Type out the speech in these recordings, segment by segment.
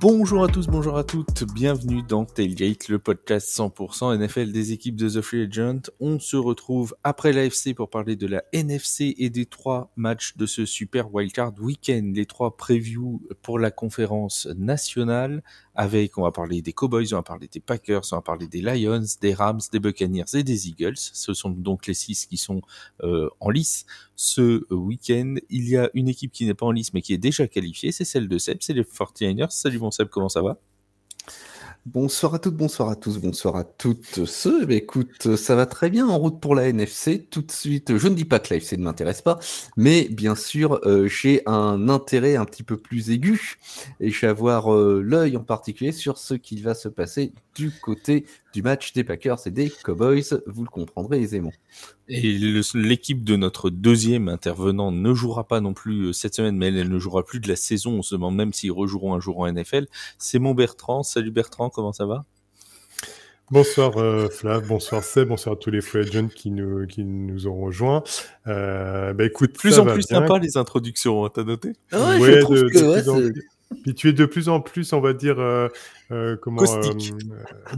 Bonjour à tous, bonjour à toutes, bienvenue dans Tailgate, le podcast 100% NFL des équipes de The Free Agent. On se retrouve après l'AFC pour parler de la NFC et des trois matchs de ce super wildcard week-end, les trois previews pour la conférence nationale avec, on va parler des Cowboys, on va parler des Packers, on va parler des Lions, des Rams, des Buccaneers et des Eagles. Ce sont donc les six qui sont euh, en lice ce week-end. Il y a une équipe qui n'est pas en lice mais qui est déjà qualifiée, c'est celle de Seb, c'est les 49ers. Salut mon Seb, comment ça va? Bonsoir à toutes, bonsoir à tous, bonsoir à toutes ceux. Écoute, ça va très bien en route pour la NFC. Tout de suite, je ne dis pas que l'AFC ne m'intéresse pas, mais bien sûr, euh, j'ai un intérêt un petit peu plus aigu et je vais avoir euh, l'œil en particulier sur ce qui va se passer du côté du match des Packers et des Cowboys. Vous le comprendrez aisément. Et l'équipe de notre deuxième intervenant ne jouera pas non plus euh, cette semaine, mais elle, ne jouera plus de la saison. On se demande même s'ils rejoueront un jour en NFL. C'est mon Bertrand. Salut Bertrand, comment ça va? Bonsoir euh, Flav, bonsoir Seb, bonsoir à tous les free agents qui nous, qui nous ont rejoints. Euh, bah écoute, plus en plus sympa les introductions, hein, t'as noté? Ouais, je trouve que, puis tu es de plus en plus, on va dire, euh, euh comment euh,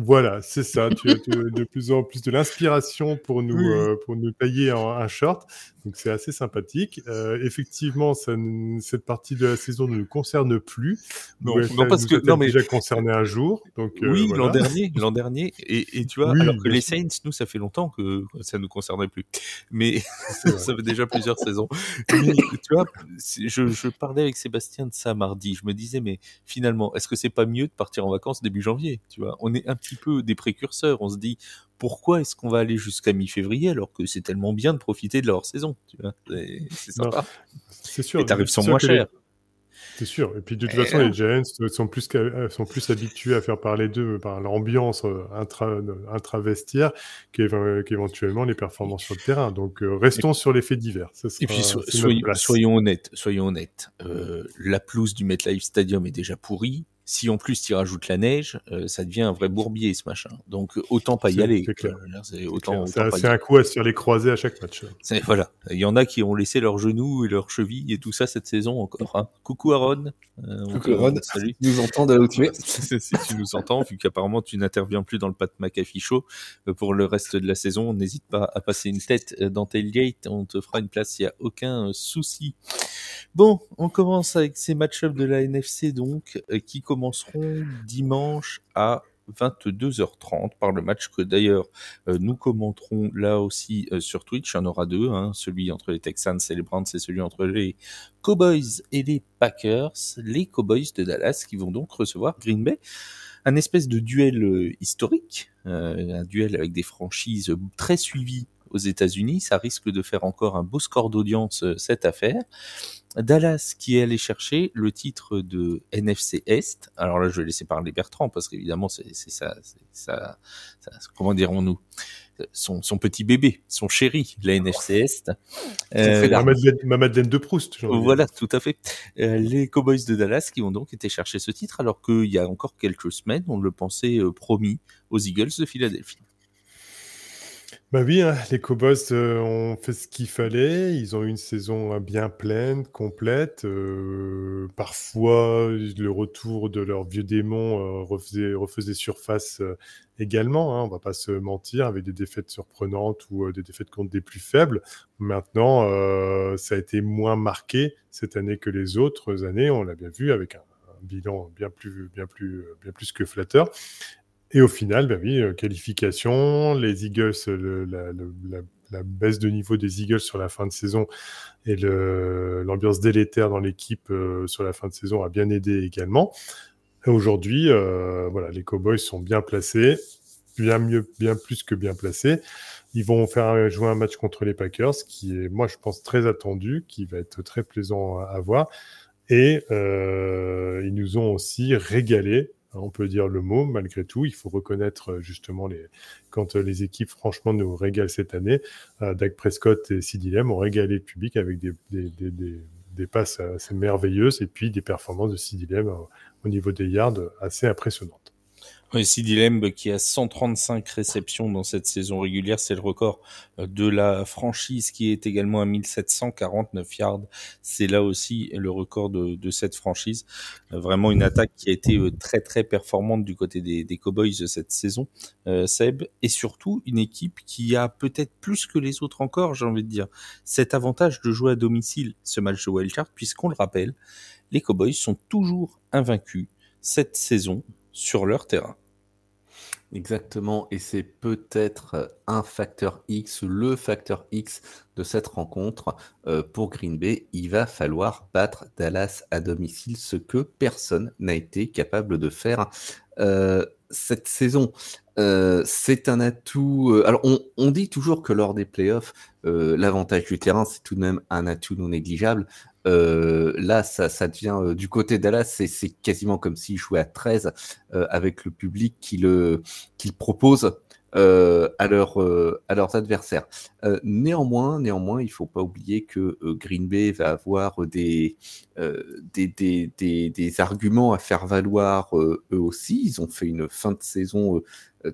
Voilà, c'est ça. Tu as de, plus en plus de l'inspiration pour nous euh, pour nous tailler un short. Donc c'est assez sympathique. effectivement, ça, cette partie de la saison ne nous concerne plus. Non, non parce que non mais déjà concerné un jour. Donc oui, l'an dernier, l'an dernier. Et, et, tu vois, alors que les Saints, nous, ça fait longtemps que ça nous concernait plus. Mais ça fait déjà plusieurs saisons. Mais, tu vois, je, je parlais avec Sébastien de ça mardi. Je me disais, mais finalement, est-ce que c'est pas mieux de partir en vacances début janvier Tu vois, on est un petit peu des précurseurs. On se dit, pourquoi est-ce qu'on va aller jusqu'à mi-février alors que c'est tellement bien de profiter de leur saison Tu vois, c'est sympa. C'est sûr. Et tarifs sont moins chers. C'est sûr. Et puis de toute façon, les Giants sont plus, sont plus habitués à faire parler d'eux par l'ambiance euh, intra-vestiaire qu'éventuellement les performances sur le terrain. Donc euh, restons sur les faits divers. et puis soyons honnêtes, soyons honnêtes. Euh, la pelouse du MetLife Stadium est déjà pourrie. Si en plus tu rajoutes la neige, euh, ça devient un vrai bourbier ce machin. Donc autant pas y aller. C'est autant, un coup à se faire les croiser à chaque match. Voilà. Il y en a qui ont laissé leurs genoux et leurs chevilles et tout ça cette saison encore. Hein. Coucou Aaron. Euh, Coucou Aaron. Salut. Tu nous entends de là où tu es. si tu nous entends, vu qu'apparemment tu n'interviens plus dans le Pat McAfee show euh, pour le reste de la saison, n'hésite pas à passer une tête dans Tailgate. On te fera une place, il n'y a aucun souci. Bon, on commence avec ces match-ups de la NFC donc, qui commencent commenceront dimanche à 22h30 par le match que d'ailleurs euh, nous commenterons là aussi euh, sur Twitch. Il y en aura deux, hein, celui entre les Texans et les Browns et celui entre les Cowboys et les Packers. Les Cowboys de Dallas qui vont donc recevoir Green Bay. Un espèce de duel euh, historique, un duel avec des franchises très suivies aux États-Unis. Ça risque de faire encore un beau score d'audience cette affaire. Dallas qui est allé chercher le titre de NFC Est. Alors là, je vais laisser parler Bertrand parce qu'évidemment, c'est ça, ça, ça, comment dirons-nous? Son, son, petit bébé, son chéri, la NFC Est. Euh, ma, Madeleine, ma, Madeleine, de Proust. Voilà, tout à fait. Euh, les Cowboys de Dallas qui ont donc été chercher ce titre alors qu'il y a encore quelques semaines, on le pensait euh, promis aux Eagles de Philadelphie. Bah oui, hein, les Cowboys euh, ont fait ce qu'il fallait. Ils ont eu une saison euh, bien pleine, complète. Euh, parfois, le retour de leur vieux démon refaisait, refaisait, surface également. Hein, on va pas se mentir, avec des défaites surprenantes ou des défaites contre des plus faibles. Maintenant, ça a été moins marqué cette année que les autres années. On l'a bien vu avec un, un bilan bien plus, bien plus, bien plus que flatteur. Et au final, ben oui, euh, qualification, les Eagles, la, baisse de niveau des Eagles sur la fin de saison et l'ambiance délétère dans l'équipe euh, sur la fin de saison a bien aidé également. Aujourd'hui, euh, voilà, les Cowboys sont bien placés, bien mieux, bien plus que bien placés. Ils vont faire jouer un match contre les Packers, qui est, moi, je pense, très attendu, qui va être très plaisant à, voir. Et ils nous ont aussi régalé on peut dire le mot malgré tout. Il faut reconnaître euh, justement les, quand euh, les équipes franchement nous régalent cette année. Euh, Dak Prescott et Sid ont régalé le public avec des, passes assez merveilleuses et puis des performances de Sid au niveau des yards assez impressionnantes. Oui, Lamb qui a 135 réceptions dans cette saison régulière, c'est le record euh, de la franchise qui est également à 1749 yards. C'est là aussi le record de, cette franchise. Euh, vraiment une attaque qui a été euh, très très performante du côté des, des Cowboys cette saison, Seb, et surtout une équipe qui a peut-être plus que les autres encore, j'ai envie de dire, cet avantage de jouer à domicile ce match de wildcard, puisqu'on le rappelle, les Cowboys sont toujours invaincus cette saison sur leur terrain. Exactement, et c'est peut-être un facteur X, le facteur X de cette rencontre euh, pour Green Bay. Il va falloir battre Dallas à domicile, ce que personne n'a été capable de faire euh, cette saison. Euh, c'est un atout. Euh, alors, on, dit toujours que lors des playoffs, euh, l'avantage du terrain, c'est tout de même un atout non négligeable. Euh, là, ça, ça devient du côté Dallas, c'est quasiment comme s'il jouait à 13 euh, avec le public qui le qu'il propose à, leur, à leurs adversaires. néanmoins, néanmoins, il faut pas oublier que Green Bay va avoir des, des, arguments à faire valoir eux aussi. Ils ont fait une fin de saison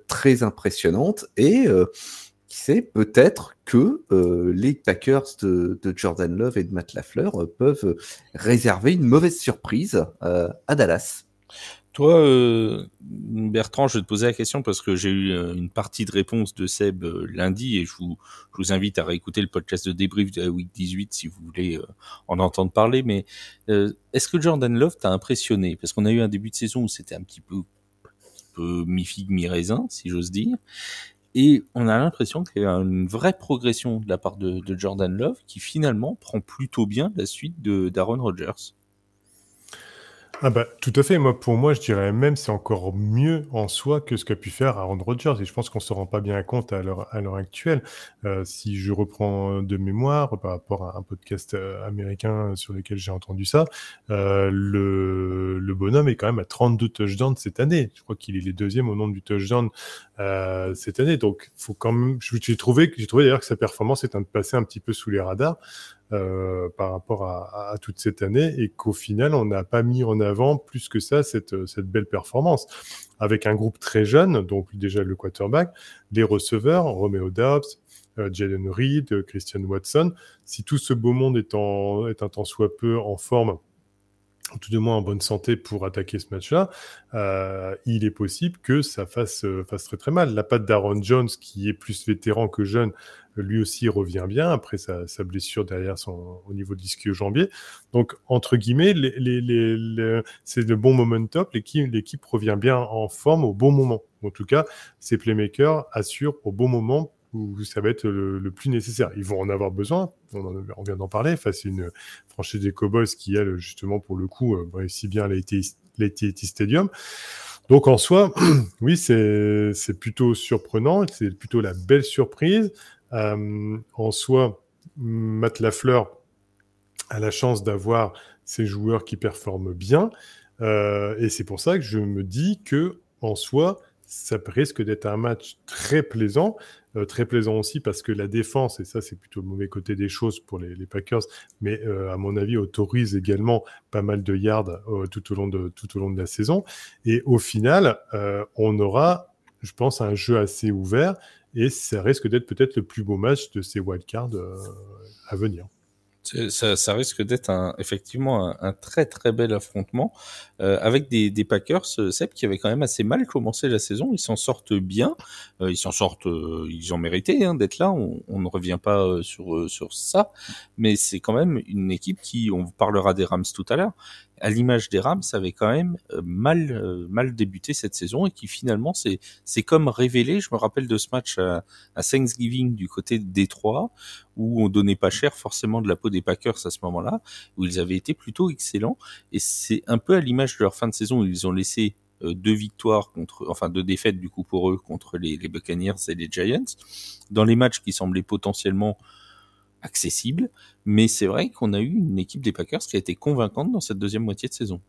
très impressionnante et qui sait, peut-être que euh, les Packers de, Jordan Love et de Matt Lafleur euh, peuvent réserver une mauvaise surprise euh, à Dallas. Toi, euh, Bertrand, je vais te poser la question parce que j'ai eu euh, une partie de réponse de Seb euh, lundi et je vous, invite à réécouter le podcast de débrief de la Week 18 si vous voulez en entendre parler. Mais est-ce que Jordan Love t'a impressionné? Parce qu'on a eu un début de saison où c'était un petit peu, mi-figue, mi-raisin, si j'ose dire. Et on a l'impression qu'il y a une vraie progression de la part de, de, Jordan Love qui finalement prend plutôt bien la suite de d'Aaron Rodgers. Ah bah tout à fait. Moi, pour moi, je dirais même c'est encore mieux en soi que ce qu'a pu faire Aaron Rodgers. Et je pense qu'on se rend pas bien compte à l'heure actuelle. Euh, si je reprends de mémoire par rapport à un podcast euh, américain sur lequel j'ai entendu ça, euh, le, le bonhomme est quand même à 32 touchdowns cette année. Je crois qu'il est les deuxième au nombre du touchdown euh, cette année. Donc, faut quand même. J'ai trouvé j'ai trouvé d'ailleurs que sa performance est un passé un petit peu sous les radars. Euh, par rapport à, à, toute cette année et qu'au final, on n'a pas mis en avant plus que ça cette, cette belle performance. Avec un groupe très jeune, donc déjà le quarterback, les receveurs, Romeo Dobbs, euh, Jalen Reed, Christian Watson. Si tout ce beau monde est, en, est un temps soit peu en forme, tout de moins en bonne santé pour attaquer ce match-là, euh, il est possible que ça fasse, fasse très très mal. La patte d'Aaron Jones, qui est plus vétéran que jeune, lui aussi revient bien après sa, blessure derrière son, au niveau de l'ischio-jambier. Donc, entre guillemets, c'est le bon momentum. L'équipe revient bien en forme au bon moment. En tout cas, ces playmakers assurent au bon moment ça va être le, plus nécessaire. Ils vont en avoir besoin, on, en, on vient d'en parler, face à une franchise des Cowboys qui, elle, justement, pour le coup, euh, réussit bien l'AT&T Stadium. Donc en soi, oui, c'est plutôt surprenant, c'est plutôt la belle surprise. Euh, en soi, Matt Lafleur a la chance d'avoir ces joueurs qui performent bien. Euh, et c'est pour ça que je me dis que en soi, ça risque d'être un match très plaisant. Euh, très plaisant aussi parce que la défense, et ça c'est plutôt le mauvais côté des choses pour les, Packers, mais euh, à mon avis autorise également pas mal de yards euh, tout, au long de, tout au long de la saison. Et au final, on aura, je pense, un jeu assez ouvert et ça risque d'être peut-être le plus beau match de ces wildcards à venir. Ça, ça, risque d'être un, effectivement un, un, très très bel affrontement euh, avec des, des Packers, euh, Seb, qui avaient quand même assez mal commencé la saison. Ils s'en sortent bien, euh, ils s'en sortent, euh, ils ont mérité hein, d'être là. On, on, ne revient pas sur sur ça, mais c'est quand même une équipe qui, on parlera des Rams tout à l'heure, à l'image des Rams, avait quand même mal euh, mal débuté cette saison et qui finalement c'est c'est comme révélé. Je me rappelle de ce match à, à, Thanksgiving du côté de Détroit où on donnait pas cher forcément de la peau des Packers à ce moment-là, où ils avaient été plutôt excellents et c'est un peu à l'image de leur fin de saison où ils ont laissé euh, deux victoires contre, enfin deux défaites du coup pour eux contre les, les Buccaneers et les Giants dans les matchs qui semblaient potentiellement accessible, mais c'est vrai qu'on a eu une équipe des Packers qui a été convaincante dans cette deuxième moitié de saison.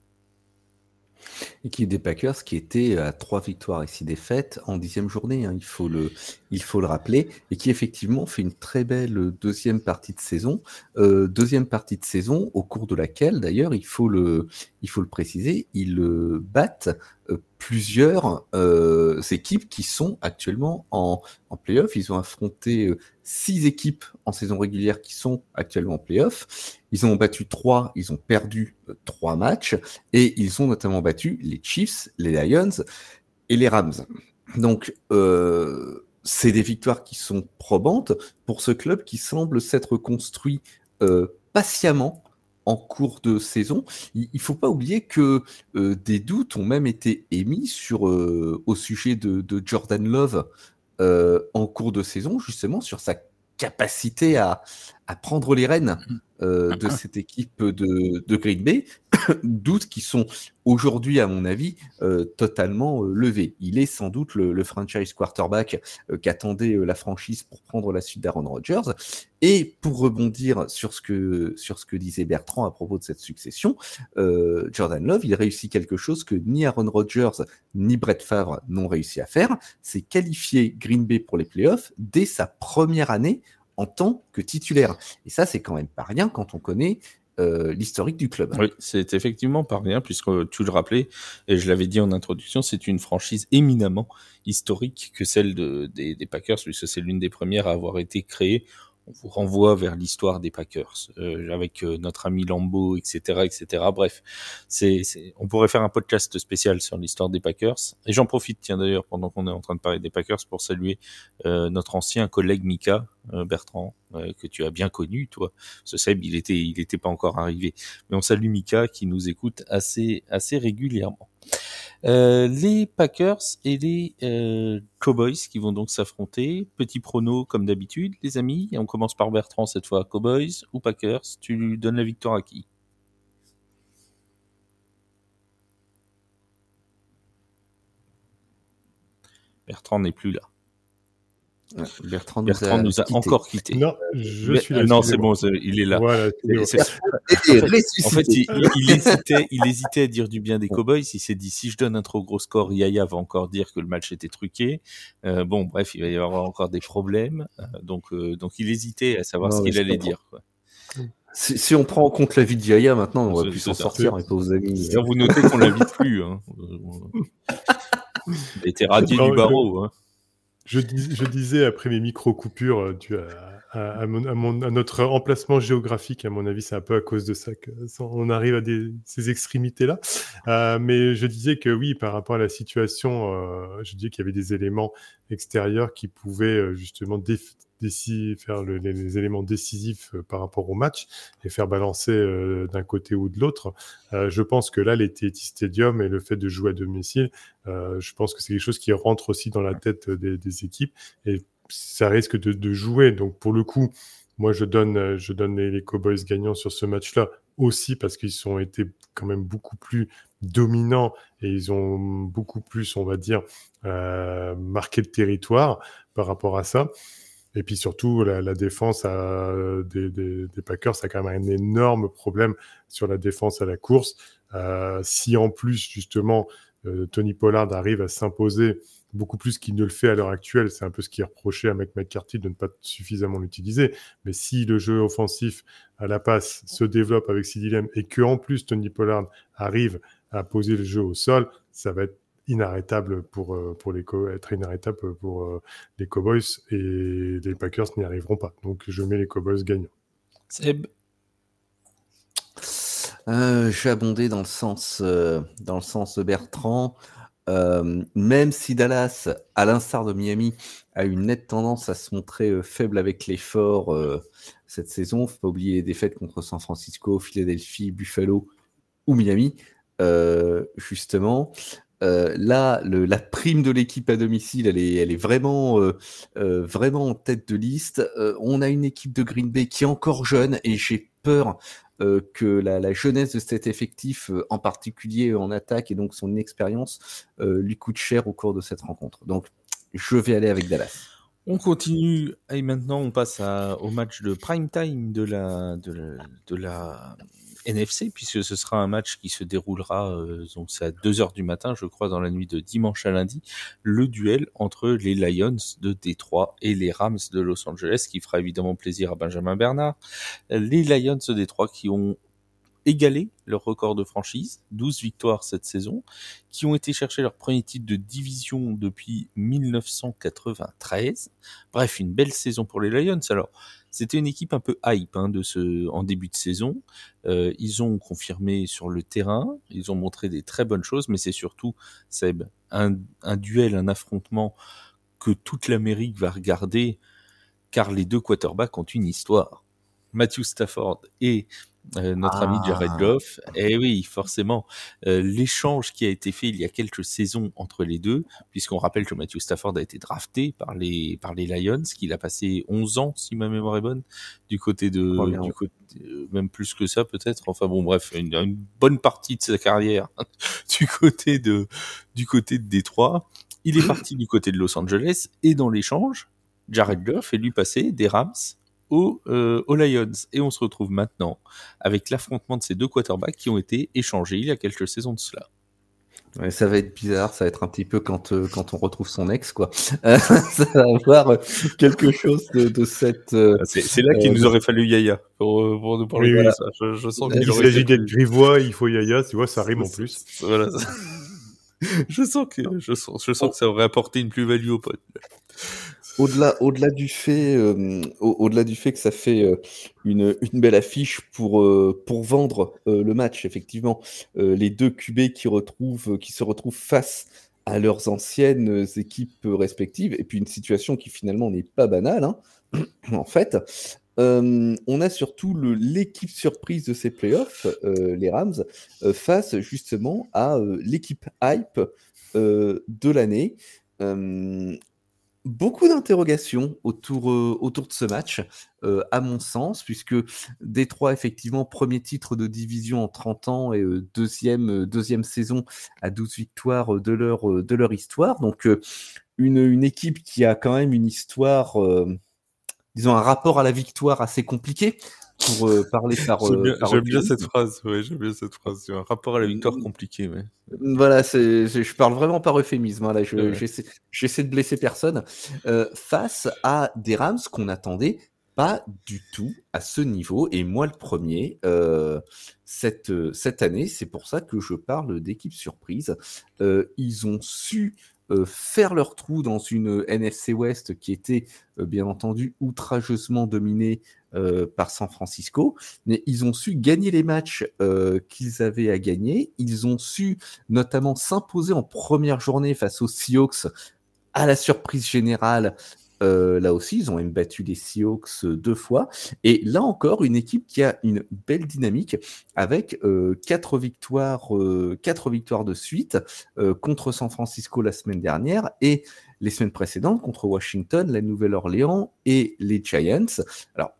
Équipe des Packers qui était à trois victoires et six défaites en dixième journée, hein, il, faut le, il faut le rappeler, et qui effectivement fait une très belle deuxième partie de saison, euh, deuxième partie de saison au cours de laquelle d'ailleurs il il faut le préciser, ils battent plusieurs équipes qui sont actuellement en, en playoff. Ils ont affronté six équipes en saison régulière qui sont actuellement en playoff. Ils ont battu trois, ils ont perdu trois matchs et ils ont notamment battu les Chiefs, les Lions et les Rams. Donc, euh, c'est des victoires qui sont probantes pour ce club qui semble s'être construit euh, patiemment en cours de saison. Il ne faut pas oublier que euh, des doutes ont même été émis sur, euh, au sujet de, de Jordan Love en cours de saison, justement sur sa capacité à, à prendre les rênes mmh. Euh, de cette équipe de, de Green Bay, doutes qui sont aujourd'hui, à mon avis, euh, totalement euh, levés. Il est sans doute le, franchise quarterback qu'attendait la franchise pour prendre la suite d'Aaron Rodgers. Et pour rebondir sur ce que sur ce que disait Bertrand à propos de cette succession, Jordan Love, il réussit quelque chose que ni Aaron Rodgers ni Brett Favre n'ont réussi à faire, c'est qualifier Green Bay pour les playoffs dès sa première année en tant que titulaire. Et ça, c'est quand même pas rien quand on connaît euh, l'historique du club. Oui, c'est effectivement pas rien, puisque tu le rappelais, et je l'avais dit en introduction, c'est une franchise éminemment historique que celle de, des, des Packers, puisque c'est l'une des premières à avoir été créée on vous renvoie vers l'histoire des Packers euh, avec euh, notre ami Lambeau, etc., etc. Bref, c'est, on pourrait faire un podcast spécial sur l'histoire des Packers. Et j'en profite, tiens d'ailleurs, pendant qu'on est en train de parler des Packers, pour saluer euh, notre ancien collègue Mika Bertrand, que tu as bien connu, toi. Ce Seb, il était, il était pas encore arrivé, mais on salue Mika qui nous écoute assez, assez régulièrement. Euh, les Packers et les euh, Cowboys qui vont donc s'affronter. Petit prono comme d'habitude, les amis. on commence par Bertrand cette fois. Cowboys ou Packers? Tu lui donnes la victoire à qui? Bertrand n'est plus là. Bertrand nous, a, encore quitté. Non, je suis là. Non, c'est bon, il est là. Voilà, en fait, il, hésitait, il hésitait à dire du bien des Cowboys. Il s'est dit si je donne un trop gros score, Yaya va encore dire que le match était truqué. Euh, bon, bref, il va y avoir encore des problèmes. Euh, donc, euh, donc, il hésitait à savoir ce qu'il allait dire. Quoi. Si, on prend en compte la vie de Yaya, maintenant, on va plus s'en sortir et pas aux amis. Vous notez qu'on l'invite plus. Hein. Il était radié du barreau. Hein. Je, disais après mes micro-coupures euh, à, notre emplacement géographique, à mon avis, c'est un peu à cause de ça qu'on arrive à ces extrémités-là. Euh, mais je disais que oui, par rapport à la situation, euh, je disais qu'il y avait des éléments extérieurs qui pouvaient justement faire les, éléments décisifs par rapport au match et faire balancer d'un côté ou de l'autre. je pense que là, les Stadium et le fait de jouer à domicile, je pense que c'est quelque chose qui rentre aussi dans la tête des, des équipes et ça risque de, jouer. Donc pour le coup, moi je donne, je donne les, Cowboys gagnants sur ce match-là aussi parce qu'ils ont été quand même beaucoup plus dominants et ils ont beaucoup plus, on va dire, euh, marqué le territoire par rapport à ça. Et puis surtout, la, défense des, Packers a quand même un énorme problème sur la défense à la course. Euh, si en plus, justement, euh, Tony Pollard arrive à s'imposer beaucoup plus qu'il ne le fait à l'heure actuelle. C'est un peu ce qui est reproché à Mike McCarthy de ne pas suffisamment l'utiliser. Mais si le jeu offensif à la passe se développe avec Sidilem et que en plus Tony Pollard arrive à poser le jeu au sol, ça va être inarrêtable pour, euh, pour les être inarrêtable pour euh, les Cowboys et les Packers n'y arriveront pas. Donc je mets les Cowboys gagnants. Seb? Euh, je vais abonder dans le sens, dans le sens de Bertrand. Euh, même si Dallas, à l'instar de Miami, a une nette tendance à se montrer euh, faible avec l'effort euh, cette saison, faut pas oublier les défaites contre San Francisco, Philadelphie, Buffalo ou Miami, justement. Là, le, la prime de l'équipe à domicile, elle est, elle est vraiment, en tête de liste. on a une équipe de Green Bay qui est encore jeune et j'ai peur euh, que la, jeunesse de cet effectif, euh, en particulier en attaque et donc son expérience, euh, lui coûte cher au cours de cette rencontre. Donc, je vais aller avec Dallas. On continue et maintenant on passe au match de prime time de la NFC, puisque ce sera un match qui se déroulera, euh, donc c'est à 2h du matin, je crois, dans la nuit de dimanche à lundi, le duel entre les Lions de Détroit et les Rams de Los Angeles, qui fera évidemment plaisir à Benjamin Bernard. Les Lions de Détroit qui ont égalé leur record de franchise, 12 victoires cette saison, qui ont été chercher leur premier titre de division depuis 1993. Bref, une belle saison pour les Lions. Alors, c'était une équipe un peu hype hein, de ce, en début de saison. Euh, ils ont confirmé sur le terrain, ils ont montré des très bonnes choses, mais c'est surtout, Seb, un, un duel, un affrontement que toute l'Amérique va regarder, car les deux quarterbacks ont une histoire. Matthew Stafford et euh, notre ami Jared Ah. Goff. Et oui, forcément, euh, l'échange qui a été fait il y a quelques saisons entre les deux, puisqu'on rappelle que Matthew Stafford a été drafté par les par les Lions, qu'il a passé 11 ans, si ma mémoire est bonne, du côté de, du côté, euh, même plus que ça peut-être. Enfin bon, bref, une, une bonne partie de sa carrière du côté de du côté de Détroit. Il est parti du côté de Los Angeles et dans l'échange, Jared Goff est lui passé des Rams aux, euh, aux Lions. Et on se retrouve maintenant avec l'affrontement de ces deux quarterbacks qui ont été échangés il y a quelques saisons de cela. Ouais, ça va être bizarre, ça va être un petit peu quand, euh, quand on retrouve son ex, quoi. Euh, ça va avoir euh, quelque chose de, de cette. euh, C'est c'est là qu'il Euh, nous aurait fallu Yaya pour, euh, pour nous parler Oui, de ça. Je, je sens Il qu'il s'agit d'être grivois, il faut Yaya, tu vois, ça rime en plus. Voilà. je sens que je sens, je sens que ça aurait apporté une plus-value au pote. Au-delà, au-delà du fait, euh, au- au-delà du fait que ça fait euh, une, belle affiche pour, euh, vendre le match, effectivement, les deux QB qui se retrouvent face à leurs anciennes équipes respectives, et puis une situation qui finalement n'est pas banale, hein, en fait. On a surtout le- l'équipe surprise de ces playoffs, les Rams, face justement à l'équipe hype de l'année. Beaucoup d'interrogations autour, euh, autour de ce match, euh, à mon sens, puisque Détroit, effectivement, premier titre de division en 30 ans et euh, deuxième, saison à 12 victoires de leur, histoire. Donc, une, équipe qui a quand même une histoire, disons, un rapport à la victoire assez compliqué. Pour euh, parler par. J'aime euh, bien, par j'aime bien cette phrase. Ouais, j'aime bien cette phrase. C'est un rapport à la victoire compliqué. Ouais. Voilà, c'est, je parle vraiment par euphémisme. hein, là, je- Ouais. j'essaie, j'essaie de blesser personne. Euh, face à des Rams qu'on attendait pas du tout à ce niveau. Et moi, le premier, euh, cette, euh, cette année, c'est pour ça que je parle d'équipe surprise. Euh, ils ont su euh, faire leur trou dans une NFC West qui était, euh, bien entendu, outrageusement dominée euh, par San Francisco mais ils ont su gagner les matchs euh, qu'ils avaient à gagner. Ils ont su notamment s'imposer en première journée face aux Seahawks à la surprise générale. Euh, là aussi, ils ont même battu les Seahawks euh, deux fois. Et là encore, une équipe qui a une belle dynamique avec euh, quatre victoires, quatre victoires de suite contre San Francisco la semaine dernière et les semaines précédentes contre Washington, la Nouvelle-Orléans et les Giants. Alors,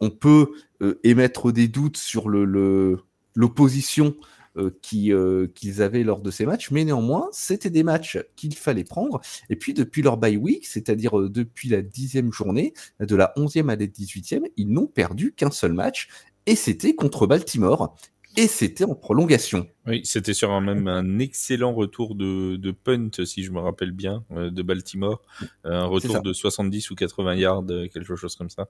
on, peut émettre des doutes sur le, le- euh, euh, qu'ils avaient lors de ces matchs, mais néanmoins, c'était des matchs qu'il fallait prendre. Et puis, depuis leur bye week, c'est-à-dire euh, depuis la dixième journée, de la onzième à la dix-huitième, ils n'ont perdu qu'un seul match, et c'était contre Baltimore, et c'était en prolongation. Oui, c'était sur un même un excellent retour de, de punt, si je me rappelle bien, euh, de Baltimore. Euh, un retour de 70 ou 80 yards, euh, quelque chose comme ça.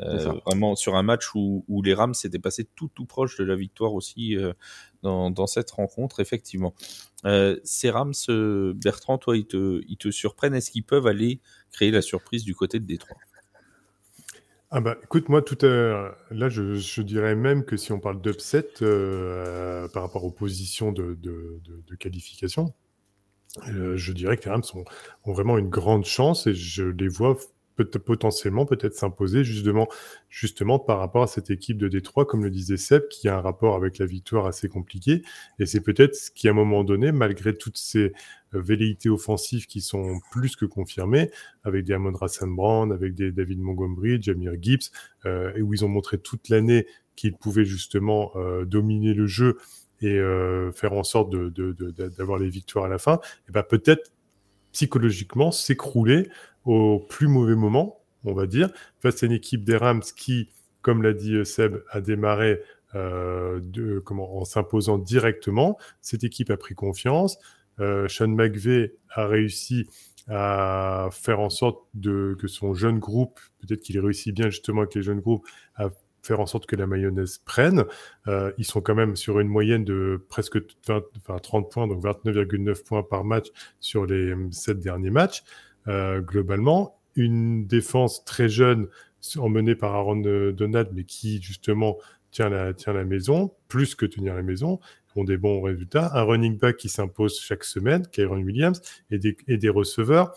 Euh, ça. vraiment sur un match où, où les Rams s'étaient passés tout tout proche de la victoire aussi euh, dans, dans cette rencontre, effectivement. Euh, ces Rams, Bertrand, toi, ils te, ils te surprennent. Est-ce qu'ils peuvent aller créer la surprise du côté de Détroit? Ah bah écoute, moi tout à là je, je dirais même que si on parle d'upset euh, par rapport aux positions de, de, de- de qualification, euh, je dirais que les Rams ont, ont vraiment une grande chance et je les vois potentiellement peut-être s'imposer justement, justement par rapport à cette équipe de Détroit, comme le disait Seb, qui a un rapport avec la victoire assez compliqué. Et c'est peut-être ce qui, à un moment donné, malgré toutes ces euh, velléités offensives qui sont plus que confirmées, avec des Amon Rassan avec des David Montgomery, Jamir Gibbs, euh, et où ils ont montré toute l'année qu'ils pouvaient justement euh, dominer le jeu et faire en sorte d'avoir les victoires à la fin, et ben peut-être psychologiquement s'écrouler au plus mauvais moment, on va dire, face à une équipe des Rams qui, comme l'a dit euh, Seb, a démarré euh, en s'imposant directement. Cette équipe a pris confiance. Euh, Sean McVay a réussi à faire en sorte que son jeune groupe, peut-être qu'il réussit bien justement avec les jeunes groupes, à faire en sorte que la mayonnaise prenne. Ils sont quand même sur une moyenne de presque 20, enfin 30 points, donc 29,9 points par match sur les 7 derniers matchs. Euh, globalement, une défense très jeune, emmenée par Aaron Donald, mais qui justement tient la, tient la maison, plus que tenir la maison, ont des bons résultats. Un running back qui s'impose chaque semaine, Kyron Williams, et des, et des receveurs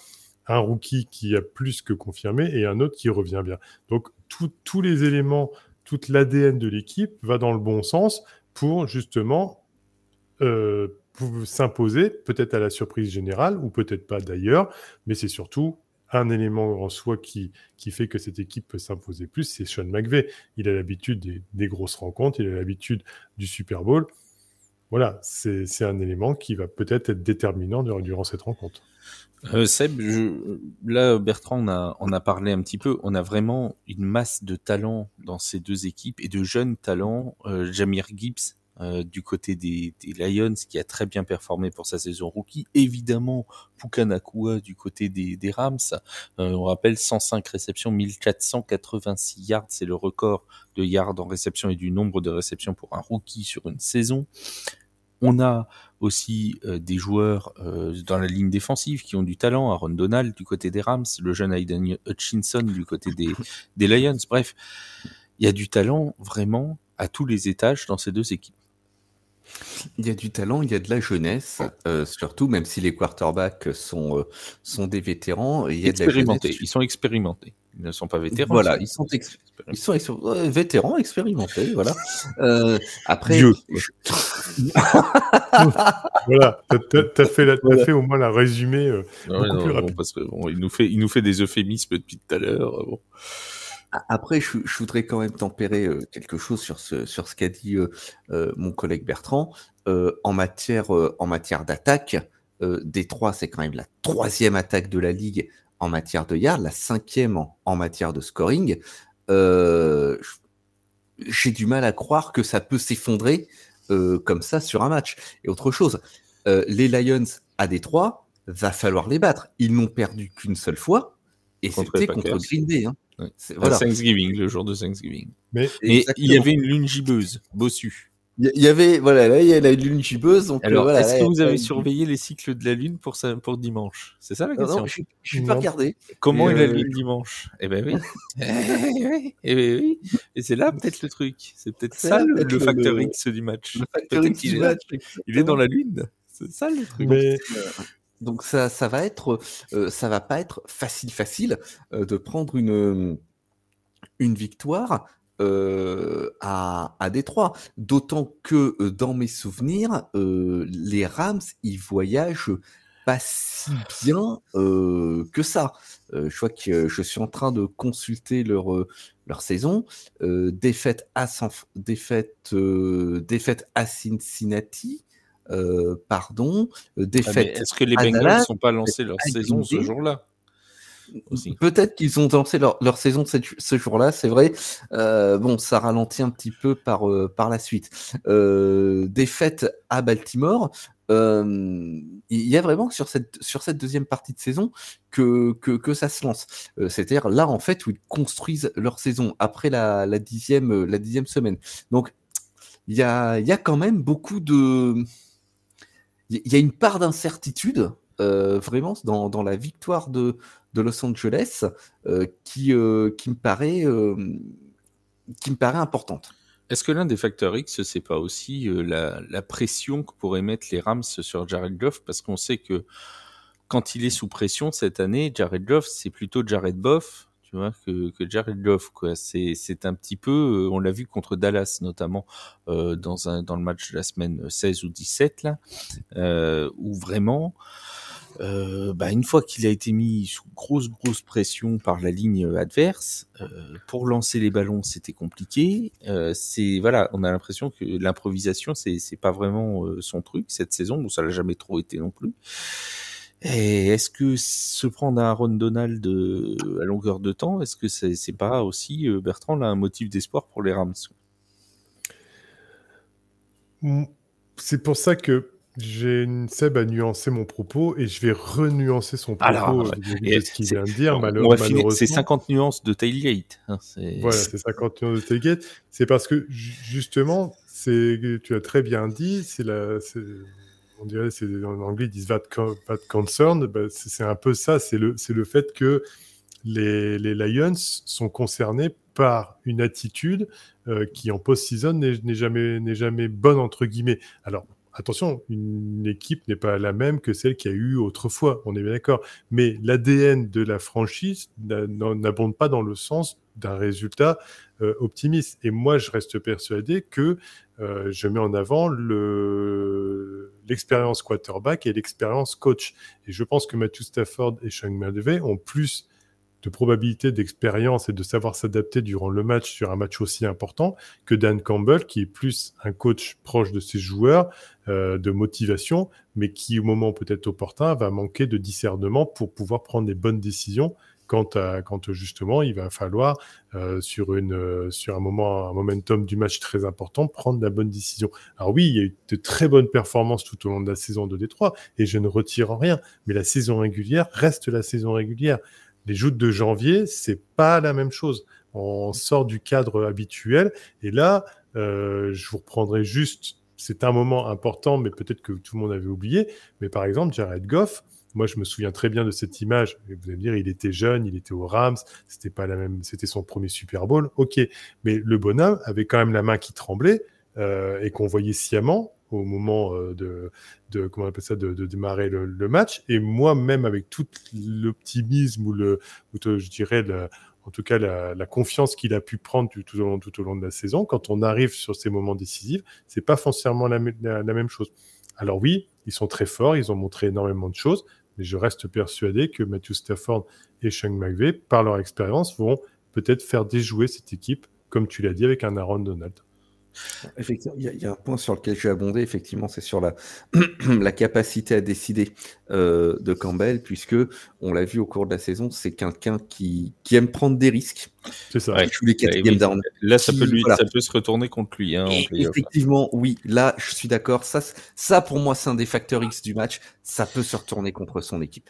un rookie qui a plus que confirmé et un autre qui revient bien. Donc tous les éléments, toute l'ADN de l'équipe va dans le bon sens pour justement euh, s'imposer, peut-être à la surprise générale ou peut-être pas d'ailleurs, mais c'est surtout un élément en soi qui, qui fait que cette équipe peut s'imposer plus, c'est Sean McVay. Il a l'habitude des, grosses rencontres, il a l'habitude du Super Bowl. Voilà, c'est un élément qui va peut-être être déterminant durant cette rencontre. Euh, Seb, là, Bertrand, on a, on a parlé un petit peu. On a vraiment une masse de talents dans ces deux équipes et de jeunes talents. Euh, Jamir Gibbs, euh, du côté des, des, Lions, qui a très bien performé pour sa saison rookie. Évidemment, Pukanakua du côté des, des Rams. Euh, on rappelle 105 réceptions, 1486 yards, c'est le record de yards en réception et du nombre de réceptions pour un rookie sur une saison. On a aussi euh, des joueurs euh, dans la ligne défensive qui ont du talent, Aaron Donald du côté des Rams, le jeune Aiden Hutchinson du côté des, des Lions. Bref, il y a du talent vraiment à tous les étages dans ces deux équipes. Il y a du talent, il y a de la jeunesse, euh, surtout même si les quarterbacks sont, euh, sont des vétérans. Il y a expérimentés, de la ils sont expérimentés. Ils ne sont pas vétérans. Voilà, ils sont, ils sont vétérans, expérimentés. Voilà. Euh, après. voilà, tu as, fait, fait au moins la résumé. Euh, non, parce que, bon, il, nous fait, il nous fait des euphémismes depuis tout à l'heure. Bon. Après, je, voudrais quand même tempérer euh, quelque chose sur ce, sur ce qu'a dit euh, euh, mon collègue Bertrand. en matière, en matière d'attaque, Détroit, c'est quand même la troisième attaque de la ligue en matière de yards, la cinquième en, en matière de scoring. J'ai du mal à croire que ça peut s'effondrer comme ça sur un match. Et autre chose, les Lions à Détroit, va falloir les battre. Ils n'ont perdu qu'une seule fois, et c'était contre Green Bay. Hein. Voilà. Thanksgiving, le jour de Thanksgiving. Mais il y avait une lune gibbeuse, bossu. Il y avait, voilà, là, il y a la lune gibbeuse. Donc, euh, Alors, voilà, est-ce que vous avez surveillé les cycles de la lune pour, ça, pour dimanche? C'est ça la question Non, je suis pas regardé. Comment est la euh, lune dimanche? Eh ben oui. eh, eh ben oui. Et c'est là peut-être le truc. C'est peut-être ça le, le, facteur X du match. Le facteur X du match. Il est dans la lune. C'est ça le truc. Mais... Donc ça, ça va être, euh, ça va pas être facile, facile euh, de prendre une, une victoire euh, à, à Détroit. D'autant que dans mes souvenirs, les Rams, ils voyagent pas si bien que ça. je crois que je suis en train de consulter leur, leur saison. défaite à défaite, défaite à Cincinnati. Euh, pardon, euh, ah, défaite. Est-ce que les Bengals ne sont pas lancés leur saison ce jour-là Peut-être qu'ils ont lancé leur, leur saison ce jour-là, c'est vrai. Euh, bon, ça ralentit un petit peu par, euh, par la suite. Euh, défaite à Baltimore. Il y a vraiment sur cette, sur cette deuxième partie de saison que, que, que ça se lance. C'est-à-dire là, en fait, où ils construisent leur saison après la, la, dixième, la dixième semaine. Donc, il y a, y a quand même beaucoup de il y a une part d'incertitude euh, vraiment dans, la victoire de, de Los Angeles euh, qui, euh, qui, me paraît, qui me paraît importante. Est-ce que l'un des facteurs X, c'est pas aussi la, la, pression que pourraient mettre les Rams sur Jared Goff? Parce qu'on sait que quand il est sous pression cette année, Jared Goff, c'est plutôt Jared Boff que, Jared Goff. C'est, un petit peu, euh, on l'a vu contre Dallas notamment euh, dans le match de la semaine 16 ou 17 là, euh, où vraiment. Euh, bah, une fois qu'il a été mis sous grosse grosse pression par la ligne adverse, euh, pour lancer les ballons c'était compliqué. Euh, c'est voilà, on a l'impression que l'improvisation c'est pas vraiment son truc cette saison, ou ça l'a jamais trop été non plus. Et est-ce que se prendre un Aaron Donald euh, à longueur de temps, est-ce que c'est n'est pas aussi, euh, Bertrand, là, un motif d'espoir pour les Rams? C'est pour ça que j'ai Seb a nuancé mon propos et je vais renuancer son propos Alors, de ce qu'il vient de dire. malheureusement. C'est 50 nuances de tailgate. hein, c'est- Voilà, c'est 50 millions de tailgate. C'est parce que ju- justement, c'est tu as très bien dit, c'est la, on dirait, en anglais ils disent that, con- that concern. Bah, c'est un peu ça. C'est le, le fait que les, les Lions sont concernés par une attitude euh, qui en post-season n'est jamais, jamais bonne entre guillemets. Alors. Attention, une équipe n'est pas la même que celle qu'il y a eu autrefois, on est bien d'accord. Mais l'ADN de la franchise n'a- n'abonde pas dans le sens d'un résultat optimiste. Et moi, je reste persuadé que euh, je mets en avant le- l'expérience quarterback et l'expérience coach. Et je pense que Matthew Stafford et Sean McVay ont plus de probabilité d'expérience et de savoir s'adapter durant le match sur un match aussi important que Dan Campbell, qui est plus un coach proche de ses joueurs, euh, de motivation, mais qui, au moment peut-être opportun, va manquer de discernement pour pouvoir prendre les bonnes décisions quand, à- quand justement il va falloir euh, euh, sur un moment, un momentum du match très important, prendre la bonne décision. Alors oui, il y a eu de très bonnes performances tout au long de la saison de Détroit, et je ne retire en rien, mais la saison régulière reste la saison régulière. Les joutes de janvier, c'est pas la même chose. On sort du cadre habituel, et là, euh, je vous reprendrai juste, c'est un moment important, mais peut-être que tout le monde avait oublié, mais par exemple, Jared Goff, moi, je me souviens très bien de cette image. Vous allez me dire, il était jeune, il était aux Rams, c'était pas la même, c'était son premier Super Bowl. Ok, mais le bonhomme avait quand même la main qui tremblait euh, et qu'on voyait sciemment au moment euh, de, comment on appelle ça, de, démarrer le, match. Et moi, même avec tout l'optimisme ou le, ou je dirais en tout cas la, confiance qu'il a pu prendre tout, au long, au de la saison, quand on arrive sur ces moments décisifs, c'est pas forcément la, la- la même chose. Alors oui, ils sont très forts, ils ont montré énormément de choses, mais je reste persuadé que Matthew Stafford et Sean McVay, par leur expérience, vont peut-être faire déjouer cette équipe, comme tu l'as dit, avec un Aaron Donald. Effectivement, il y, a- il y a un point sur lequel j'ai abondé, effectivement, c'est sur la, la capacité à décider euh, de Campbell, puisque on l'a vu au cours de la saison, c'est quelqu'un qui, qui aime prendre des risques. C'est ça. Ouais. Tous les Ouais, quatrièmes oui. down. Là, ça Qui- peut, lui, voilà. ça peut se retourner contre lui hein, effectivement, oui, là, je suis d'accord. Ça, pour moi, c'est un des facteurs X du match. Ça peut se retourner contre son équipe.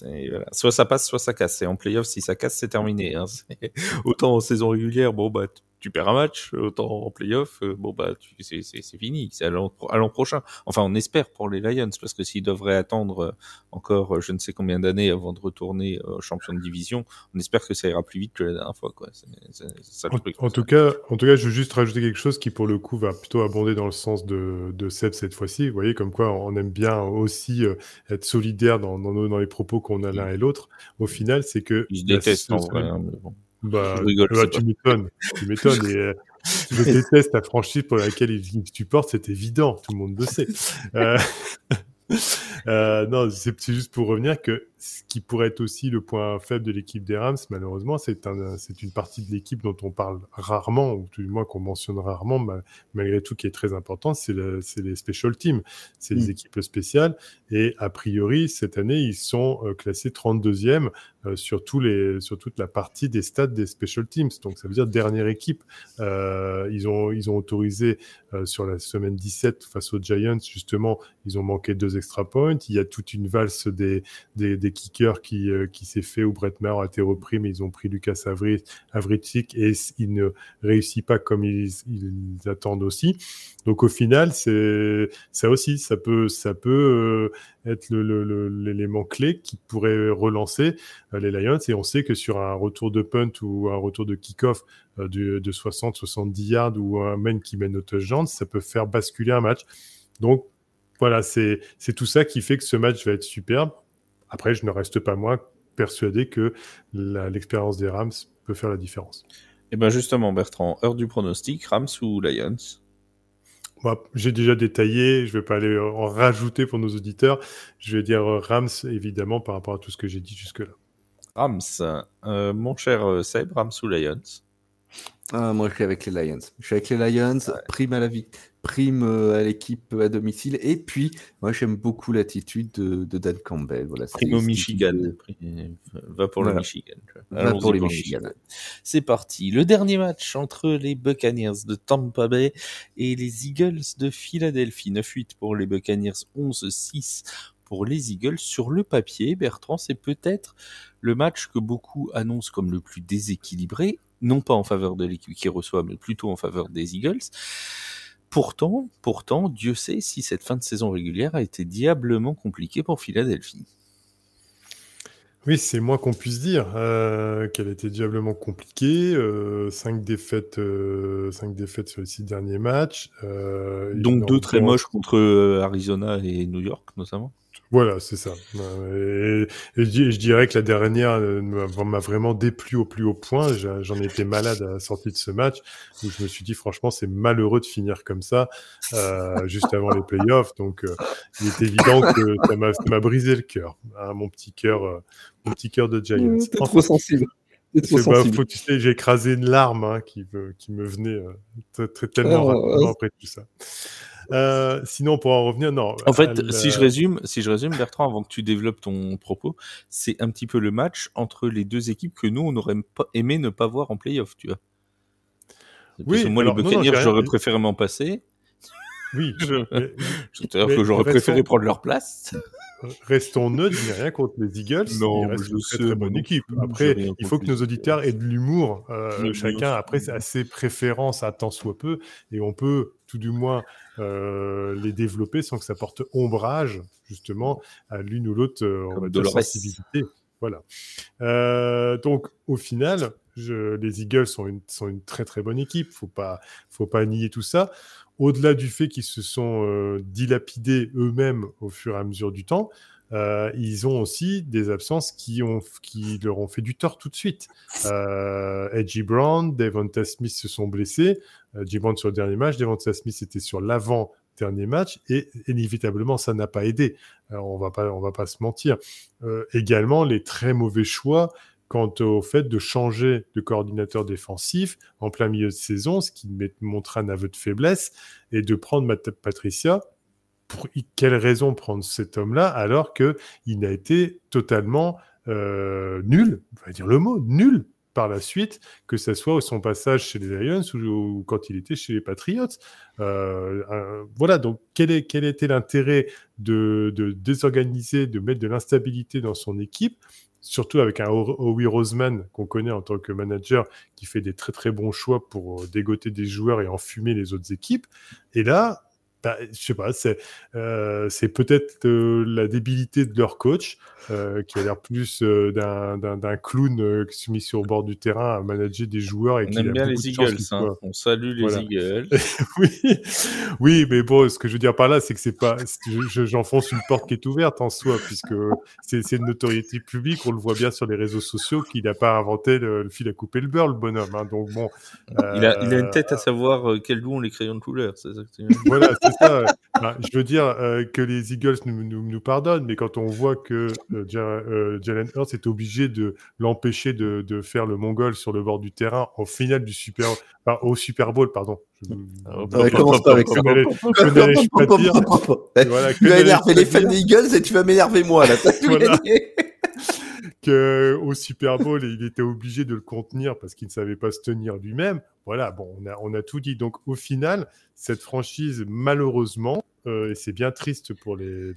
Voilà. Soit ça passe, soit ça casse. Et en playoff, si ça casse, c'est terminé. hein. Autant en saison régulière, bon bah tu- perds un match. Autant en playoff, euh, bon bah tu- c'est c'est- c'est fini. C'est à l'an prochain. Enfin, on espère pour les Lions parce que s'ils devraient attendre euh, encore euh, je ne sais combien d'années avant de retourner champion de division, on espère que ça ira plus vite que la dernière fois. Quoi. En, truc. en tout cas, en tout cas, je veux juste rajouter quelque chose qui, pour le coup, va plutôt abonder dans le sens de, de Seb cette fois-ci. Vous voyez, comme quoi on aime bien aussi être solidaire dans, dans, dans les propos qu'on a l'un et l'autre. Au final, c'est que... La- détestent en ce- vrai. hein, mais bon. Bah, Je rigole, bah, tu m'étonnes. Tu m'étonnes. Et, euh, je déteste la franchise pour laquelle ils supportent, c'est évident. Tout le monde le sait. Euh, euh, non, c'est juste pour revenir que ce qui pourrait être aussi le point faible de l'équipe des Rams, malheureusement, c'est un, c'est une partie de l'équipe dont on parle rarement, ou du moins qu'on mentionne rarement, ma- malgré tout, qui est très important, c'est le- c'est les special teams, c'est les Mm. équipes spéciales. Et a priori, cette année, ils sont euh, classés 32e euh, sur, tous les, sur toute la partie des stades des special teams. Donc, ça veut dire dernière équipe. Euh, ils, ont, ils ont autorisé euh, sur la semaine 17 face aux Giants, justement, ils ont manqué deux extra points. Il y a toute une valse des, des, des kickers qui, euh, qui s'est fait où Brett Maher a été repris, mais ils ont pris Lucas Avri- Avricic et il ne réussit pas comme ils, attendent aussi. Donc au final, c'est ça aussi, ça peut, ça peut euh, être l'élément clé qui pourrait relancer euh, les Lions. Et on sait que sur un retour de punt ou un retour de kick-off de, de 60-70 yards ou un main qui mène au touchdown, ça peut faire basculer un match. Donc voilà, c'est tout ça qui fait que ce match va être superbe. Après, je ne reste pas moins persuadé que l'expérience des Rams peut faire la différence. Et ben justement, Bertrand, heure du pronostic, Rams ou Lions? Moi, j'ai déjà détaillé, je ne vais pas aller en rajouter pour nos auditeurs. Je vais dire euh, Rams, évidemment, par rapport à tout ce que j'ai dit jusque-là. Rams. Euh, mon cher euh, Seb, Rams ou Lions? Ah, moi, je suis avec les Lions. Je suis avec les Lions, prime à la vie, prime euh, à l'équipe à domicile. Et puis, moi, j'aime beaucoup l'attitude de, Dan Campbell. Voilà, prime au Michigan. Va pour le Michigan. Va pour les Michigan. C'est parti. Le dernier match entre les Buccaneers de Tampa Bay et les Eagles de Philadelphie. 9-8 pour les Buccaneers, 11-6 pour les Eagles. Sur le papier, Bertrand, c'est peut-être le match que beaucoup annoncent comme le plus déséquilibré non pas en faveur de l'équipe qui reçoit, mais plutôt en faveur des Eagles. Pourtant, pourtant, Dieu sait si cette fin de saison régulière a été diablement compliquée pour Philadelphie. Oui, c'est moins qu'on puisse dire euh, qu'elle a été diablement compliquée. Euh, cinq défaites, euh, cinq défaites sur les six derniers matchs. Donc deux très moches contre Arizona et New York, notamment? Voilà, c'est ça. Et, je, dirais que la dernière euh, m'a vraiment déplu au plus haut point. J'en ai été malade à la sortie de ce match où je me suis dit franchement c'est malheureux de finir comme ça euh, juste avant les playoffs. Donc euh, il est évident que ça m'a brisé le cœur, hein, mon petit cœur, mon petit cœur de Giants. C'est trop sensible. Bah, faut, tu sais, j'ai écrasé une larme hein, qui, me, qui me venait très, tellement oh, rapidement après tout ça. Euh, sinon, pour en revenir, non. En fait, si je résume, si je résume, Bertrand, avant que tu développes ton propos, c'est un petit peu le match entre les deux équipes que nous, on aurait aimé ne pas voir en playoff, tu vois. Oui, moi, les Buccaneers, j'aurais préféré m'en passer. Oui. C'est-à-dire que j'aurais préféré prendre leur place. Restons neutres, je n'ai rien contre les Eagles. Non, ils une très, très bonne équipe. Après, il faut que nos auditeurs aient de l'humour. Euh, chacun, après, a ses préférences à tant soit peu. Et on peut, tout du moins, euh, les développer sans que ça porte ombrage, justement, à l'une ou l'autre, euh, sensibilité. Voilà. donc, au final, je, les Eagles sont une, sont une très très bonne équipe. Faut pas, faut pas nier tout ça au-delà du fait qu'ils se sont euh, dilapidés eux-mêmes au fur et à mesure du temps, euh, ils ont aussi des absences qui, ont, qui leur ont fait du tort tout de suite. Euh, Edgy Brown, Devonta Smith se sont blessés. Edgy Brown sur le dernier match, Devonta Smith était sur l'avant dernier match et inévitablement ça n'a pas aidé. on va pas on va pas se mentir. également les très mauvais choix quant au fait de changer de coordinateur défensif en plein milieu de saison, ce qui montre un aveu de faiblesse, et de prendre Patricia. Quelle raison prendre cet homme-là alors qu'il n'a été totalement euh, nul, on va dire le mot, nul par la suite, que ce soit son passage chez les Lions ou, quand il était chez les Patriots. Euh, voilà, donc quel, est, quel était l'intérêt de, de, désorganiser, de mettre de l'instabilité dans son équipe surtout avec un Howie Roseman qu'on connaît en tant que manager qui fait des très très bons choix pour euh, dégoter des joueurs et enfumer les autres équipes. Et là, bah, je sais pas, c'est euh, peut-être euh, la débilité de leur coach euh, qui a l'air plus euh, d'un clown qui se mis sur le bord du terrain à manager des joueurs. Et on aime bien les Eagles, hein. on salue les Eagles. oui. oui, mais bon, ce que je veux dire par là, c'est que c'est pas, j'enfonce une porte qui est ouverte en soi, puisque c'est une notoriété publique, on le voit bien sur les réseaux sociaux, qu'il n'a pas inventé le, fil à couper le beurre, le bonhomme. Hein. donc bon. il, a, il, a, une tête à savoir quel goût ont les crayons de couleur, c'est ça. voilà, ça. je veux dire que les Eagles nous, nous, nous, pardonnent, mais quand on voit que euh, Jalen Hurts est obligé de l'empêcher de, faire le mongol sur le bord du terrain au final du Super, au Super Bowl, pardon. commence pas avec ça. Tu vas énerver les fans des Eagles et tu vas m'énerver moi là. au Super Bowl, il était obligé de le contenir parce qu'il ne savait pas se tenir lui-même. Voilà, bon, on a, tout dit. Donc, au final, cette franchise, malheureusement, euh, et c'est bien triste pour les,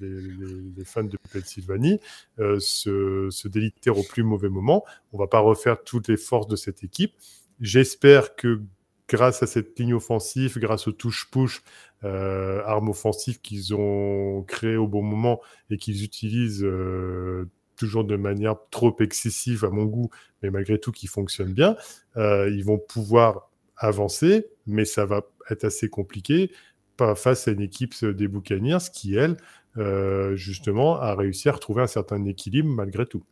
fans de Pennsylvanie, euh, se, se délitère au plus mauvais moment. On va pas refaire toutes les forces de cette équipe. J'espère que grâce à cette ligne offensive, grâce aux touches-push, euh, armes offensives qu'ils ont créées au bon moment et qu'ils utilisent euh, toujours de manière trop excessive à mon goût, mais malgré tout qui fonctionne bien, euh, ils vont pouvoir avancer, mais ça va être assez compliqué face à une équipe des Buccaneers qui, elle, euh, justement, a réussi à retrouver un certain équilibre malgré tout.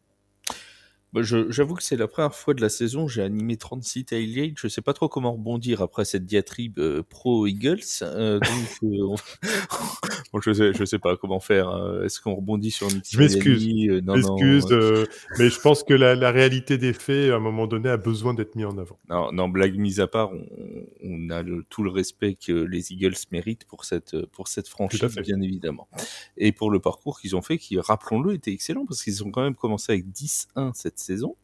Bah, j'avoue que c'est la première fois de la saison, j'ai animé 36 tailgates, je sais pas trop comment rebondir après cette diatribe euh, pro Eagles, euh, donc euh, je sais, je sais pas comment faire. Hein. Est-ce qu'on rebondit sur Nick Je m'excuse, mais je pense que la, la, réalité des faits, à un moment donné, a besoin d'être mis en avant. Non, non, blague mise à part, on, on a le, tout le respect que les Eagles méritent pour cette pour cette franchise, bien évidemment, et pour le parcours qu'ils ont fait, qui, rappelons-le, était excellent parce qu'ils ont quand même commencé avec 10-1 cette saison.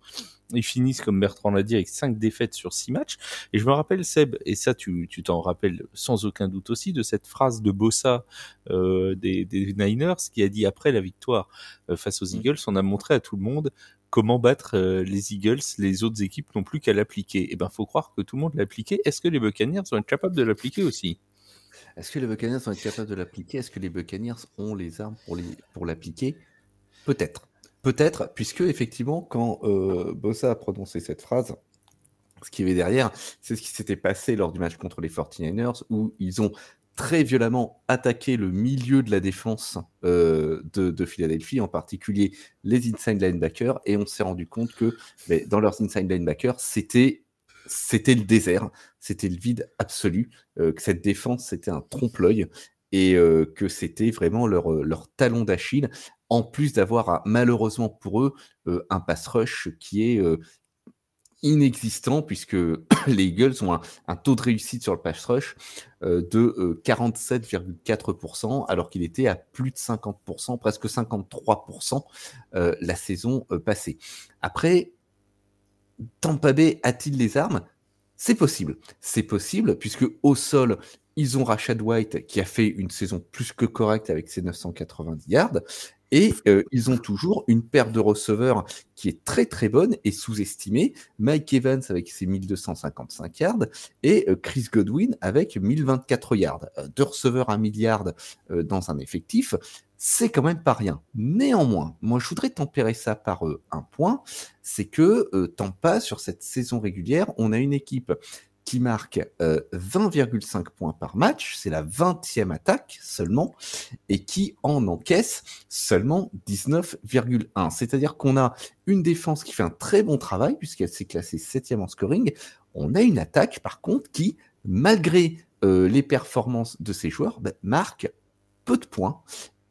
Ils finissent, comme Bertrand l'a dit, avec 5 défaites sur 6 matchs. Et je me rappelle, Seb, et ça tu t'en rappelles sans aucun doute aussi, de cette phrase de Bossa euh, des, Niners qui a dit après la victoire euh, face aux mm. Eagles, on a montré à tout le monde comment battre euh, les Eagles, les autres équipes n'ont plus qu'à l'appliquer. Et eh ben, faut croire que tout le monde l'a appliqué. Est-ce que les Buccaneers vont être capables de l'appliquer aussi? Est-ce que les Buccaneers vont être capables de l'appliquer? Est-ce que les Buccaneers ont les armes pour l'appliquer? Peut-être. Peut-être, puisque effectivement, quand euh, Bossa a prononcé cette phrase, ce qui avait derrière, c'est ce qui s'était passé lors du match contre les 49ers, où ils ont très violemment attaqué le milieu de la défense euh, de, Philadelphie, en particulier les inside linebackers, et on s'est rendu compte que mais dans leurs inside linebackers, c'était le désert, c'était le vide absolu, euh, que cette défense c'était un trompe-l'œil et que c'était vraiment leur, leur talon d'Achille en plus d'avoir malheureusement pour eux euh, un pass rush qui est euh, inexistant puisque les Eagles ont un, taux de réussite sur le pass rush euh, de 47,4% alors qu'il était à plus de 50%, presque 53% la saison passée. Après, Tampa Bay a-t-il les armes? C'est possible. C'est possible puisque au sol, ils ont Rashad White qui a fait une saison plus que correcte avec ses 990 yards. Et euh, ils ont toujours une paire de receveurs qui est très très bonne et sous-estimée. Mike Evans avec ses 1255 yards et euh, Chris Godwin avec 1024 yards. Euh, deux receveurs à milliard dans un effectif, c'est quand même pas rien. Néanmoins, moi je voudrais tempérer ça par un point, c'est que tant pas sur cette saison régulière, on a une équipe qui marque 20,5 euh, points par match, c'est la 20e attaque seulement, et qui en encaisse seulement 19,1. C'est-à-dire qu'on a une défense qui fait un très bon travail, puisqu'elle s'est classée 7e en scoring. On a une attaque, par contre, qui, malgré euh, les performances de ses joueurs, bah, marque peu de points.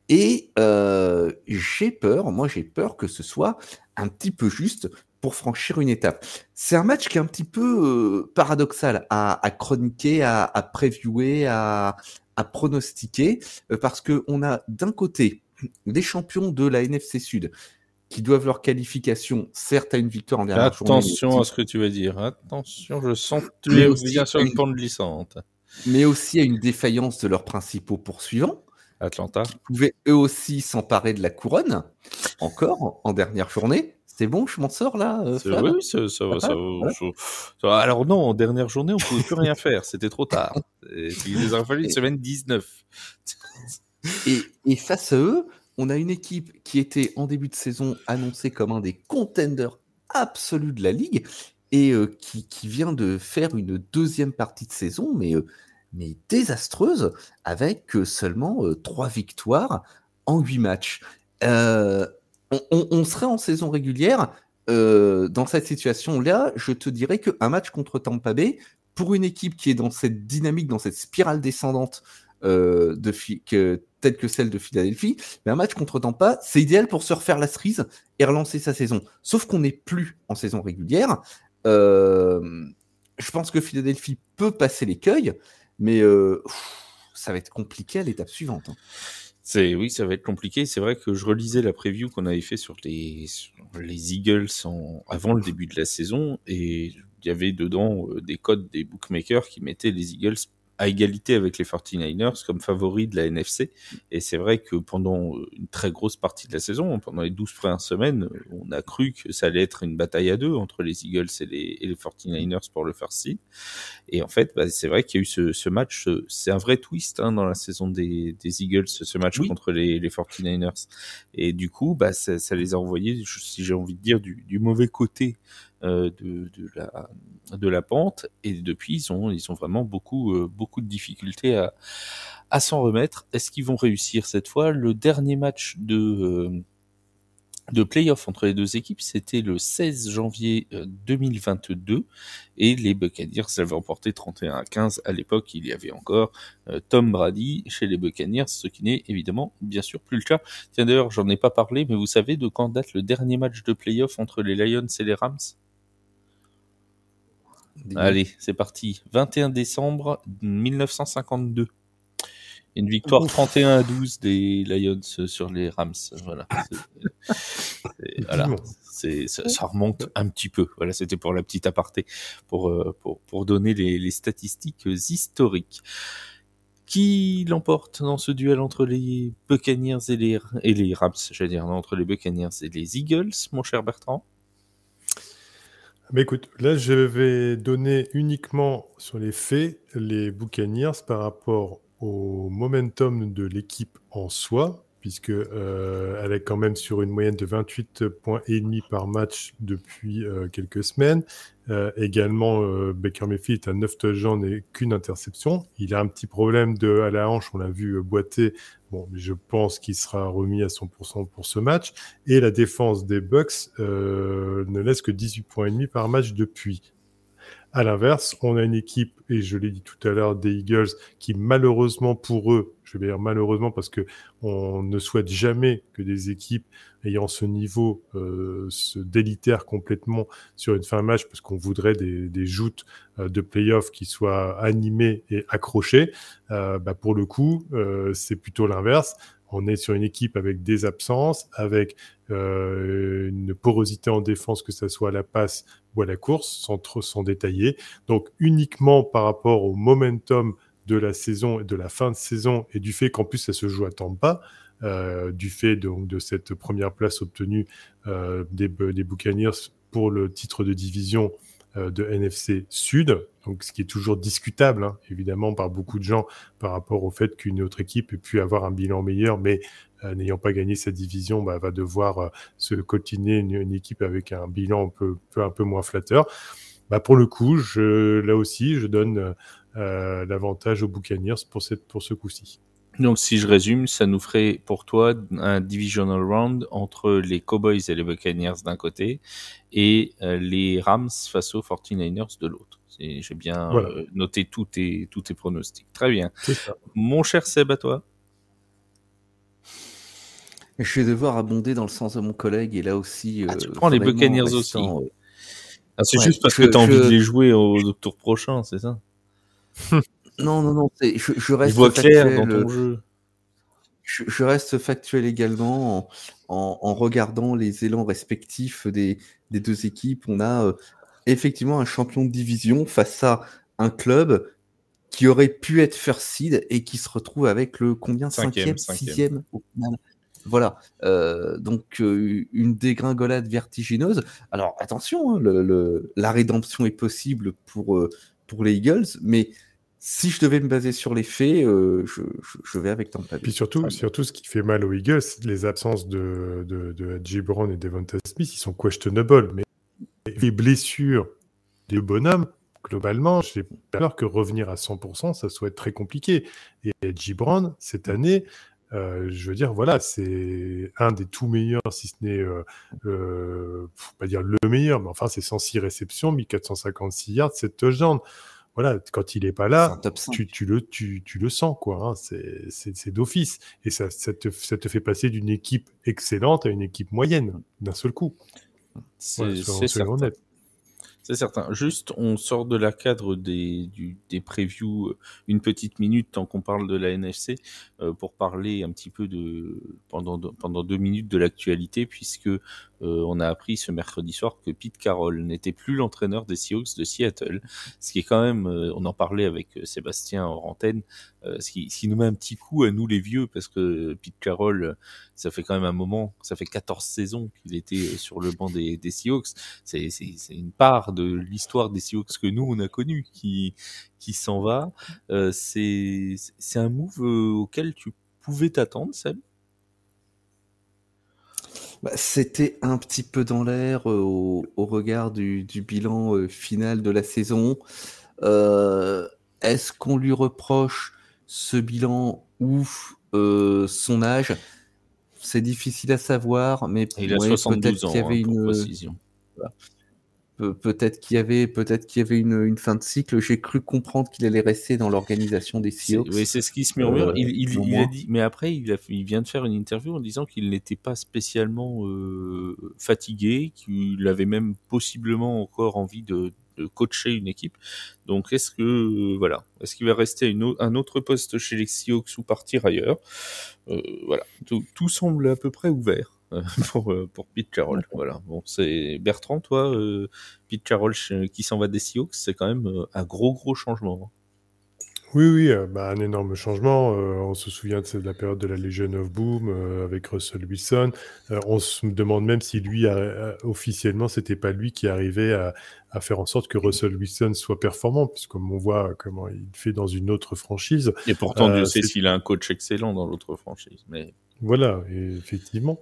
Et euh, j'ai peur, moi j'ai peur que ce soit un petit peu juste pour franchir une étape. C'est un match qui est un petit peu euh, paradoxal à, à, chroniquer, à, à previewer, à, à pronostiquer, euh, parce que on a d'un côté des champions de la NFC Sud qui doivent leur qualification, certes à une victoire en dernière Attention à ce que tu vas dire. Attention, je sens que tu es bien sur une pente glissante. Mais aussi à une défaillance de leurs principaux poursuivants. Atlanta. Qui pouvaient eux aussi s'emparer de la couronne, encore en dernière journée. C'est bon, je m'en sors là euh, Oui, ça, va. Ça, Alors non, en dernière journée, on ne pouvait plus rien faire. C'était trop tard. il les a fallu une semaine 19. et, face à eux, on a une équipe qui était en début de saison annoncée comme un des contenders absolus de la ligue et euh, qui, vient de faire une deuxième partie de saison, mais, euh, mais désastreuse, avec seulement trois victoires en huit matchs on, serait en saison régulière euh, dans cette situation-là. Je te dirais qu'un match contre Tampa Bay, pour une équipe qui est dans cette dynamique, dans cette spirale descendante euh, de telle que celle de Philadelphie, mais un match contre Tampa, c'est idéal pour se refaire la cerise et relancer sa saison. Sauf qu'on n'est plus en saison régulière. Euh, je pense que Philadelphie peut passer l'écueil, mais ça va être compliqué à l'étape suivante. Hein. C'est oui, ça va être compliqué. C'est vrai que je relisais la preview qu'on avait fait sur les, les Eagles avant le début de la saison et il y avait dedans euh, des codes des bookmakers qui mettaient les Eagles à égalité avec les 49ers comme favoris de la NFC. Et c'est vrai que pendant une très grosse partie de la saison, pendant les 12 premières semaines, on a cru que ça allait être une bataille à deux entre les Eagles et les, et les 49ers pour le first seed. Et en fait, bah, c'est vrai qu'il y a eu ce, ce match, c'est un vrai twist hein, dans la saison des, des Eagles, ce match contre les, les 49ers. Et du coup, bah, ça, ça les a envoyés, si j'ai envie de dire, du, du mauvais côté de, de, la, de la pente et depuis ils ont, ils vraiment beaucoup, euh, beaucoup de difficultés à, à s'en remettre. Est-ce qu'ils vont réussir cette fois? Le dernier match de, euh, de playoff entre les deux équipes, c'était le 16 janvier 2022 euh, et les Buccaneers avaient remporté 31 à 15. À l'époque, il y avait encore euh, Tom Brady chez les Buccaneers, ce qui n'est évidemment bien sûr plus le cas. Tiens d'ailleurs, j'en ai pas parlé, mais vous savez de quand date le dernier match de playoff entre les Lions et les Rams? Allez, c'est parti. 21 décembre 1952. Une victoire 31 à 12 des Lions sur les Rams. Voilà. voilà. C'est, ça, ça, remonte un petit peu. Voilà, c'était pour la petite aparté, pour, euh, pour, pour donner les, les statistiques historiques. Qui l'emporte dans ce duel entre les Buccaneers et les, et les Rams, j'allais dire, non, entre les Buccaneers et les Eagles, mon cher Bertrand? Mais écoute, là, je vais donner uniquement sur les faits les Buccaneers par rapport au momentum de l'équipe en soi, puisque euh, elle est quand même sur une moyenne de 28 points et demi par match depuis euh, quelques semaines. Euh, également, Baker Mayfield a 9 touchdowns et qu'une interception. Il a un petit problème de à la hanche, on l'a vu boiter. Bon, mais je pense qu'il sera remis à 100% pour ce match. Et la défense des Bucks ne laisse que 18 points et demi par match depuis. À l'inverse, on a une équipe, et je l'ai dit tout à l'heure, des Eagles, qui malheureusement pour eux, je vais dire malheureusement parce que on ne souhaite jamais que des équipes ayant ce niveau euh, se délitèrent complètement sur une fin de match, parce qu'on voudrait des, des joutes euh, de playoffs qui soient animées et accrochées. Euh, bah pour le coup, euh, c'est plutôt l'inverse. On est sur une équipe avec des absences, avec euh, une porosité en défense, que ce soit à la passe ou à la course, sans trop s'en détailler. Donc uniquement par rapport au momentum de la saison et de la fin de saison et du fait qu'en plus ça se joue à Tampa, euh, du fait donc de cette première place obtenue euh, des, des pour le titre de division de NFC Sud, donc ce qui est toujours discutable, hein, évidemment, par beaucoup de gens par rapport au fait qu'une autre équipe ait pu avoir un bilan meilleur, mais euh, n'ayant pas gagné cette division, bah, va devoir euh, se coltiner une, équipe avec un bilan un peu, un peu moins flatteur. Bah, pour le coup, je, là aussi, je donne l'avantage aux Buccaneers pour, cette, pour ce coup-ci. Donc, si je résume, ça nous ferait pour toi un divisional round entre les Cowboys et les Buccaneers d'un côté et euh, les Rams face aux 49ers de l'autre. J'ai bien euh, noté tous tes, tous tes pronostics. Très bien. Mon cher Seb, à toi. Je vais devoir abonder dans le sens de mon collègue et là aussi. Ah, tu euh, prends les Buccaneers aussi. Ah, c'est juste parce que tu as envie de les jouer au tour prochain, c'est ça? Non, non, non. Je, je, reste factuel, dans ton jeu. Je, reste factuel également en, regardant les élans respectifs des, des deux équipes. On a euh, effectivement un champion de division face à un club qui aurait pu être first seed et qui se retrouve avec le combien cinquième, sixième au final. Voilà, euh, donc euh, une dégringolade vertigineuse. Alors attention, hein, le, la rédemption est possible pour, pour les Eagles, mais si je devais me baser sur les faits, euh, je, je, vais avec Tampa Puis surtout, surtout, ce qui fait mal aux Eagles, les absences de, de, de Brown et Devonta Smith, ils sont questionable. Mais les blessures des bonhommes, globalement, j'ai peur que revenir à 100%, ça soit très compliqué. Et Brown, cette année, euh, je veux dire, voilà, c'est un des tout meilleurs, si ce n'est, euh, euh, pas dire le meilleur, mais enfin, c'est 106 réceptions, 1456 yards, 7 touchdowns voilà, quand il est pas là, tu, tu, le, tu, tu, le sens, quoi. Hein, c'est d'office. Et ça, ça, te, ça, te, fait passer d'une équipe excellente à une équipe moyenne, d'un seul coup. C'est certain. C'est certain. Juste, on sort de la cadre des, du, des previews euh, une petite minute tant qu'on parle de la NFC euh, pour parler un petit peu de pendant pendant deux minutes de l'actualité puisque euh, on a appris ce mercredi soir que Pete Carroll n'était plus l'entraîneur des Seahawks de Seattle, ce qui est quand même, on en parlait avec Sébastien en antenne, ce qui, ce, qui, nous met un petit coup à nous les vieux parce que Pete Carroll ça fait quand même un moment, ça fait 14 saisons qu'il était euh, sur le banc des, des Seahawks. C'est une part de l'histoire des Seahawks que nous, on a connu qui, qui s'en va. Euh, c'est un move euh, auquel tu pouvais t'attendre, Seb bah, C'était un petit peu dans l'air euh, au, au, regard du, du bilan final de la saison. Est-ce qu'on lui reproche ce bilan ou son âge c'est difficile à savoir, mais il a ouais, 72 peut-être ans, qu'il y avait hein, pour une. précision. Pe- Peut-être qu'il y avait, peut-être qu'il y avait une, une fin de cycle. J'ai cru comprendre qu'il allait rester dans l'organisation des Seahawks. oui, c'est ce qui se murmure. Euh, il, il- au il a dit, mais après, il, a, il vient de faire une interview en disant qu'il n'était pas spécialement euh, fatigué, qu'il avait même possiblement encore envie de, de coacher une équipe. Donc, est-ce que euh, voilà, est-ce qu'il va rester une un autre poste chez les Seahawks ou partir ailleurs? Euh, Voilà, tout, tout semble à peu près ouvert. euh, Pour, pour Pete Carroll, voilà. Bon, c'est Bertrand, toi, euh, Pete Carroll qui s'en va des Seahawks, c'est quand même un gros gros changement. Oui, oui, euh, bah, un énorme changement. Euh, on se souvient de, la période de la Legion of Boom euh, avec Russell Wilson. On se demande même si lui, a- a- officiellement, c'était pas lui qui arrivait à, à faire en sorte que Russell Wilson soit performant, puisque comme on voit comment il fait dans une autre franchise. Et pourtant, Dieu sait c'est- s'il a un coach excellent dans l'autre franchise. Mais Voilà, effectivement.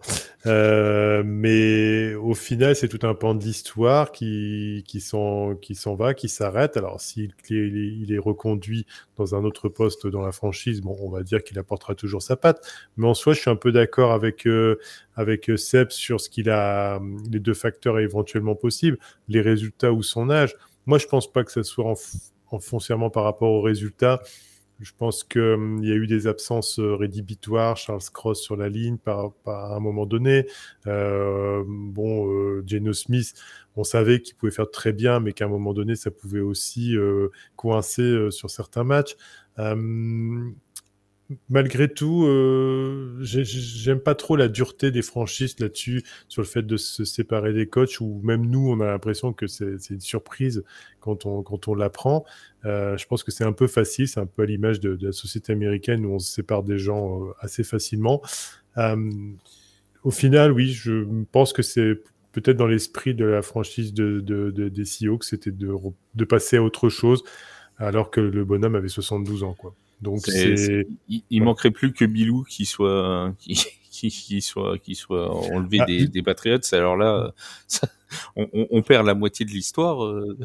Euh, mais au final, c'est tout un pan de l'histoire qui, qui s'en qui va, qui s'arrête. Alors, s'il il est reconduit dans un autre poste dans la franchise, bon, on va dire qu'il apportera toujours sa patte. Mais en soi, je suis un peu d'accord avec euh, avec Seb sur ce qu'il a, les deux facteurs éventuellement possibles, les résultats ou son âge. Moi, je pense pas que ça soit en, en foncièrement par rapport aux résultats. Je pense qu'il y a eu des absences euh, rédhibitoires, Charles Cross sur la ligne par, un moment donné. Euh, bon, euh, Smith, on savait qu'il pouvait faire très bien, mais qu'à un moment donné, ça pouvait aussi euh, coincer sur certains matchs. Euh, malgré tout, euh, j'ai- j'aime pas trop la dureté des franchises là-dessus, sur le fait de se séparer des coachs, ou même nous, on a l'impression que c'est une surprise quand on, quand on l'apprend. Euh, je pense que c'est un peu facile, c'est un peu à l'image de, la société américaine où on se sépare des gens euh, assez facilement. Au final, oui, je pense que c'est peut-être dans l'esprit de la franchise de, de, de- des Seahawks, c'était de, re- de passer à autre chose, alors que le bonhomme avait 72 ans, quoi. Donc c'est- il, il Ouais. manquerait plus que Bilou qui soit qui, qui, qui soit qui soit enlevé Ah, des, il- des Patriots. Alors là, ça- on, on- on perd la moitié de l'histoire. euh.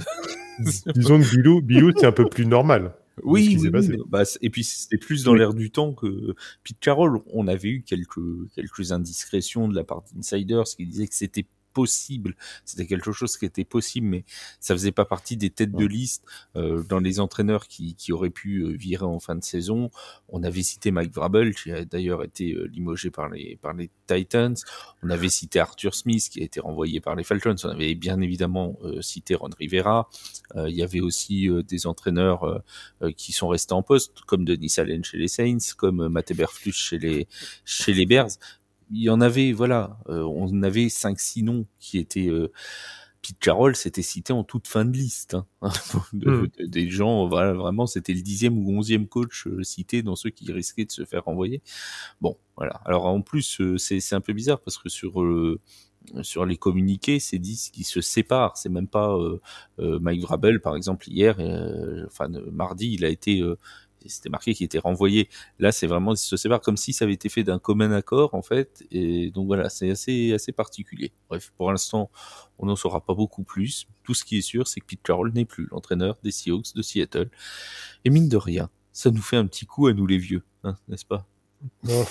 disons que Bilou, Bilou c'est un peu plus normal. Oui. Bah, et puis c'était plus dans Oui. l'air du temps que Pete Carroll. On avait eu quelques quelques indiscrétions de la part d'insiders qui disaient que c'était possible, c'était quelque chose qui était possible, mais ça faisait pas partie des têtes de liste euh, dans les entraîneurs qui, qui auraient pu euh, virer en fin de saison. On avait cité Mike Vrabel, qui a d'ailleurs été euh, limogé par les par les Titans. On avait cité Arthur Smith, qui a été renvoyé par les Falcons. On avait bien évidemment euh, cité Ron Rivera. Euh, il y avait aussi euh, des entraîneurs qui sont restés en poste, comme Denis Allen chez les Saints, comme Matt Eberflus chez les chez les Bears. Il y en avait, voilà, euh, on avait cinq six noms qui étaient euh, Pete Carroll, c'était cité en toute fin de liste. hein. De- Mm. de- des gens, voilà, vraiment, c'était le dixième ou onzième coach euh, cité dans ceux qui risquaient de se faire renvoyer. Bon, voilà. Alors en plus, euh, c'est c'est un peu bizarre parce que sur euh, sur les communiqués, c'est dit qu'ils se séparent. C'est même pas euh, euh, Mike Vrabel, par exemple, hier, euh, enfin mardi, il a été, euh, c'était marqué qu'il était renvoyé. Là, c'est vraiment ils se séparent comme si ça avait été fait d'un commun accord, en fait. Et donc voilà, c'est assez assez particulier. Bref, pour l'instant, on n'en saura pas beaucoup plus. Tout ce qui est sûr, c'est que Pete Carroll n'est plus l'entraîneur des Seahawks de Seattle. Et mine de rien, ça nous fait un petit coup à nous les vieux, hein, n'est-ce pas? Oh,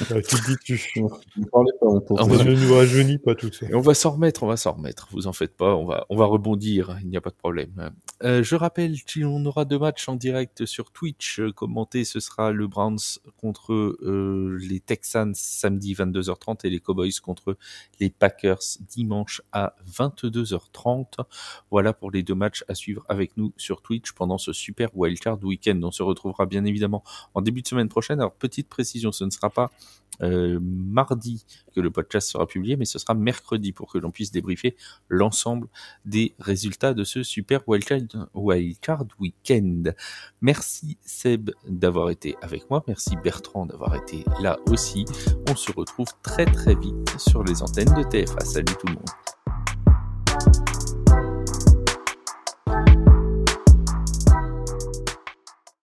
bah, parlez pas, on ne nous rajeunit pas tout ça. Et on va s'en remettre, on va s'en remettre. Vous en faites pas, on va, on va rebondir. Il n'y a pas de problème. Euh, je rappelle qu'on aura deux matchs en direct sur Twitch. Euh, Commenté, ce sera le Browns contre euh, les Texans samedi 22h30 et les Cowboys contre les Packers dimanche à 22h30. Voilà pour les deux matchs à suivre avec nous sur Twitch pendant ce super wildcard week-end. On se retrouvera bien évidemment en début de semaine prochaine. Alors petite ce ne sera pas euh, mardi que le podcast sera publié, mais ce sera mercredi pour que l'on puisse débriefer l'ensemble des résultats de ce super wildcard, wildcard week-end. Merci Seb d'avoir été avec moi, merci Bertrand d'avoir été là aussi. On se retrouve très très vite sur les antennes de TFA. Salut tout le monde.